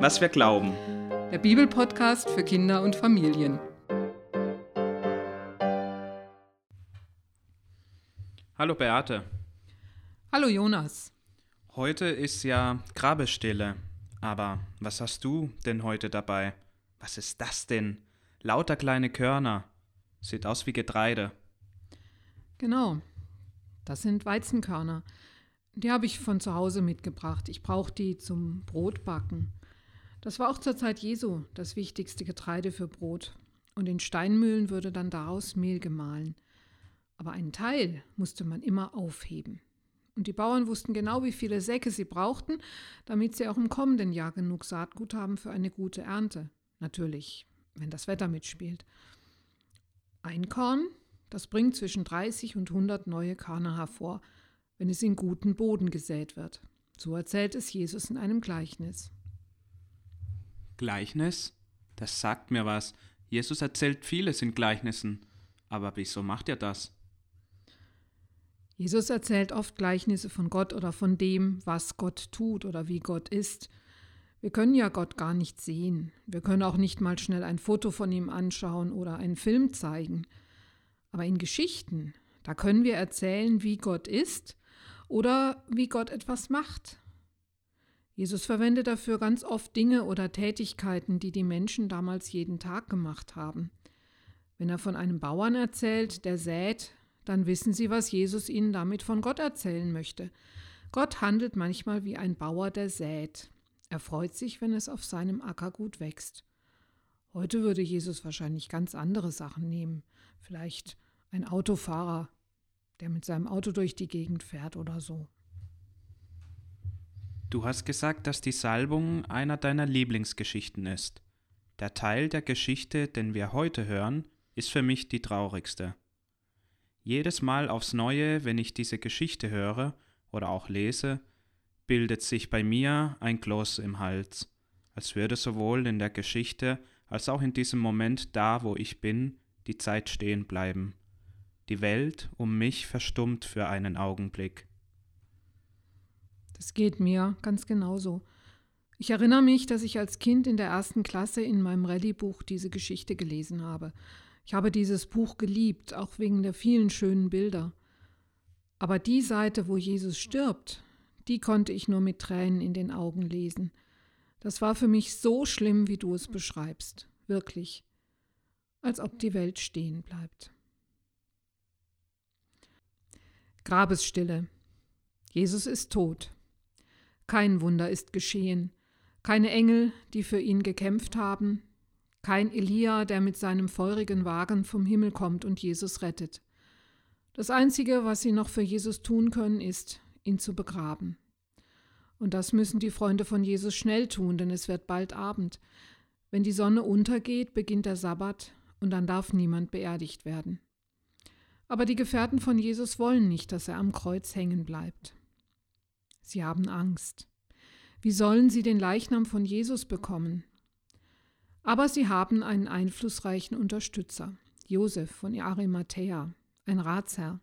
was wir glauben. Der Bibelpodcast für Kinder und Familien. Hallo Beate. Hallo Jonas. Heute ist ja Grabestille. Aber was hast du denn heute dabei? Was ist das denn? Lauter kleine Körner. Sieht aus wie Getreide. Genau. Das sind Weizenkörner. Die habe ich von zu Hause mitgebracht. Ich brauche die zum Brotbacken. Das war auch zur Zeit Jesu das wichtigste Getreide für Brot. Und in Steinmühlen würde dann daraus Mehl gemahlen. Aber einen Teil musste man immer aufheben. Und die Bauern wussten genau, wie viele Säcke sie brauchten, damit sie auch im kommenden Jahr genug Saatgut haben für eine gute Ernte. Natürlich, wenn das Wetter mitspielt. Ein Korn, das bringt zwischen 30 und 100 neue Körner hervor, wenn es in guten Boden gesät wird. So erzählt es Jesus in einem Gleichnis. Gleichnis? Das sagt mir was. Jesus erzählt vieles in Gleichnissen. Aber wieso macht er das? Jesus erzählt oft Gleichnisse von Gott oder von dem, was Gott tut oder wie Gott ist. Wir können ja Gott gar nicht sehen. Wir können auch nicht mal schnell ein Foto von ihm anschauen oder einen Film zeigen. Aber in Geschichten, da können wir erzählen, wie Gott ist oder wie Gott etwas macht. Jesus verwendet dafür ganz oft Dinge oder Tätigkeiten, die die Menschen damals jeden Tag gemacht haben. Wenn er von einem Bauern erzählt, der sät, dann wissen Sie, was Jesus Ihnen damit von Gott erzählen möchte. Gott handelt manchmal wie ein Bauer, der sät. Er freut sich, wenn es auf seinem Acker gut wächst. Heute würde Jesus wahrscheinlich ganz andere Sachen nehmen. Vielleicht ein Autofahrer, der mit seinem Auto durch die Gegend fährt oder so. Du hast gesagt, dass die Salbung einer deiner Lieblingsgeschichten ist. Der Teil der Geschichte, den wir heute hören, ist für mich die traurigste. Jedes Mal aufs Neue, wenn ich diese Geschichte höre oder auch lese, bildet sich bei mir ein Kloß im Hals, als würde sowohl in der Geschichte als auch in diesem Moment da, wo ich bin, die Zeit stehen bleiben. Die Welt um mich verstummt für einen Augenblick. Das geht mir ganz genauso. Ich erinnere mich, dass ich als Kind in der ersten Klasse in meinem Rallye-Buch diese Geschichte gelesen habe. Ich habe dieses Buch geliebt, auch wegen der vielen schönen Bilder. Aber die Seite, wo Jesus stirbt, die konnte ich nur mit Tränen in den Augen lesen. Das war für mich so schlimm, wie du es beschreibst, wirklich, als ob die Welt stehen bleibt. Grabesstille. Jesus ist tot. Kein Wunder ist geschehen, keine Engel, die für ihn gekämpft haben, kein Elia, der mit seinem feurigen Wagen vom Himmel kommt und Jesus rettet. Das Einzige, was sie noch für Jesus tun können, ist, ihn zu begraben. Und das müssen die Freunde von Jesus schnell tun, denn es wird bald Abend. Wenn die Sonne untergeht, beginnt der Sabbat und dann darf niemand beerdigt werden. Aber die Gefährten von Jesus wollen nicht, dass er am Kreuz hängen bleibt. Sie haben Angst. Wie sollen sie den Leichnam von Jesus bekommen? Aber sie haben einen einflussreichen Unterstützer, Josef von Arimathea, ein Ratsherr.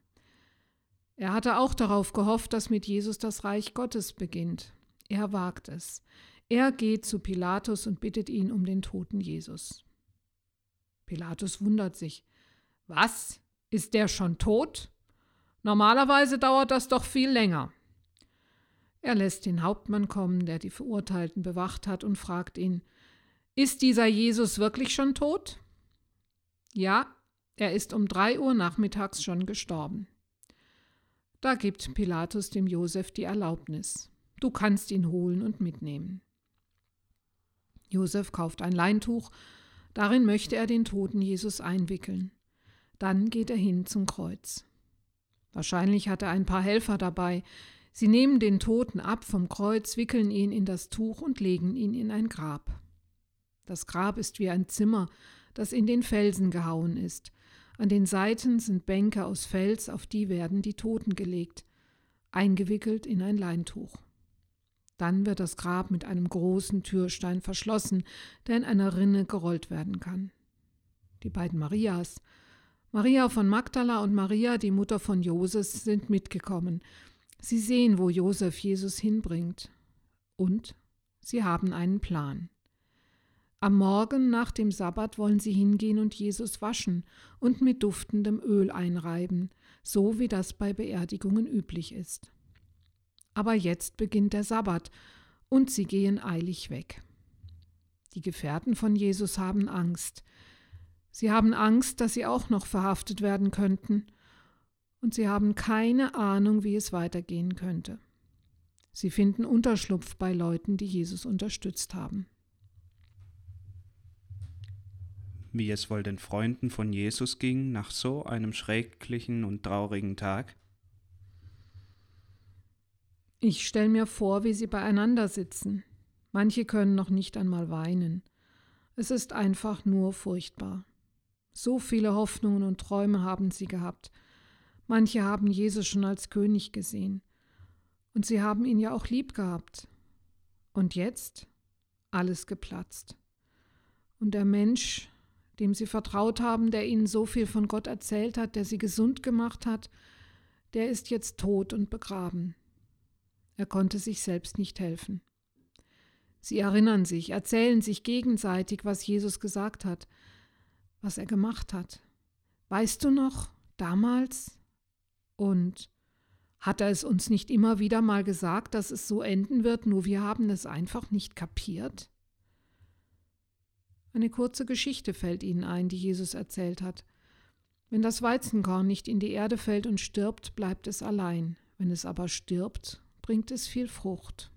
Er hatte auch darauf gehofft, dass mit Jesus das Reich Gottes beginnt. Er wagt es. Er geht zu Pilatus und bittet ihn um den toten Jesus. Pilatus wundert sich. Was? Ist der schon tot? Normalerweise dauert das doch viel länger. Er lässt den Hauptmann kommen, der die Verurteilten bewacht hat, und fragt ihn, ist dieser Jesus wirklich schon tot? Ja, er ist um drei Uhr nachmittags schon gestorben. Da gibt Pilatus dem Josef die Erlaubnis. Du kannst ihn holen und mitnehmen. Josef kauft ein Leintuch, darin möchte er den toten Jesus einwickeln. Dann geht er hin zum Kreuz. Wahrscheinlich hat er ein paar Helfer dabei. Sie nehmen den Toten ab vom Kreuz, wickeln ihn in das Tuch und legen ihn in ein Grab. Das Grab ist wie ein Zimmer, das in den Felsen gehauen ist. An den Seiten sind Bänke aus Fels, auf die werden die Toten gelegt, eingewickelt in ein Leintuch. Dann wird das Grab mit einem großen Türstein verschlossen, der in einer Rinne gerollt werden kann. Die beiden Marias, Maria von Magdala und Maria, die Mutter von Josef, sind mitgekommen. Sie sehen, wo Josef Jesus hinbringt. Und Sie haben einen Plan. Am Morgen nach dem Sabbat wollen sie hingehen und Jesus waschen und mit duftendem Öl einreiben, so wie das bei Beerdigungen üblich ist. Aber jetzt beginnt der Sabbat und sie gehen eilig weg. Die Gefährten von Jesus haben Angst. Sie haben Angst, dass sie auch noch verhaftet werden könnten, und sie haben keine Ahnung, wie es weitergehen könnte. Sie finden Unterschlupf bei Leuten, die Jesus unterstützt haben. Wie es wohl den Freunden von Jesus ging nach so einem schrecklichen und traurigen Tag? Ich stelle mir vor, wie sie beieinander sitzen. Manche können noch nicht einmal weinen. Es ist einfach nur furchtbar. So viele Hoffnungen und Träume haben sie gehabt. Manche haben Jesus schon als König gesehen. Und sie haben ihn ja auch lieb gehabt. Und jetzt alles geplatzt. Und der Mensch, dem sie vertraut haben, der ihnen so viel von Gott erzählt hat, der sie gesund gemacht hat, der ist jetzt tot und begraben. Er konnte sich selbst nicht helfen. Sie erinnern sich, erzählen sich gegenseitig, was Jesus gesagt hat, was er gemacht hat. Weißt du noch, damals? Und hat er es uns nicht immer wieder mal gesagt, dass es so enden wird, nur wir haben es einfach nicht kapiert? Eine kurze Geschichte fällt ihnen ein, die Jesus erzählt hat. Wenn das Weizenkorn nicht in die Erde fällt und stirbt, bleibt es allein. Wenn es aber stirbt, bringt es viel Frucht.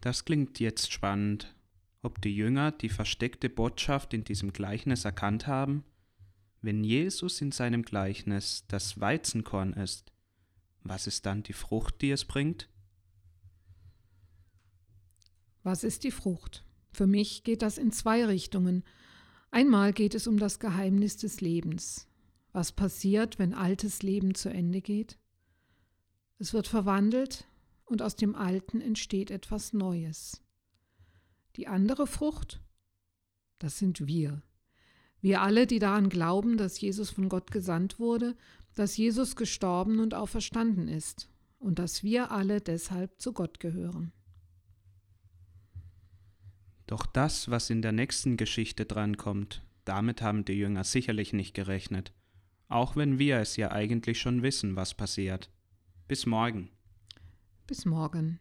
Das klingt jetzt spannend. Ob die Jünger die versteckte Botschaft in diesem Gleichnis erkannt haben? Wenn Jesus in seinem Gleichnis das Weizenkorn ist, was ist dann die Frucht, die es bringt? Was ist die Frucht? Für mich geht das in zwei Richtungen. Einmal geht es um das Geheimnis des Lebens. Was passiert, wenn altes Leben zu Ende geht? Es wird verwandelt und aus dem Alten entsteht etwas Neues. Die andere Frucht, das sind wir. Wir alle, die daran glauben, dass Jesus von Gott gesandt wurde, dass Jesus gestorben und auferstanden ist und dass wir alle deshalb zu Gott gehören. Doch das, was in der nächsten Geschichte drankommt, damit haben die Jünger sicherlich nicht gerechnet, auch wenn wir es ja eigentlich schon wissen, was passiert. Bis morgen. Bis morgen.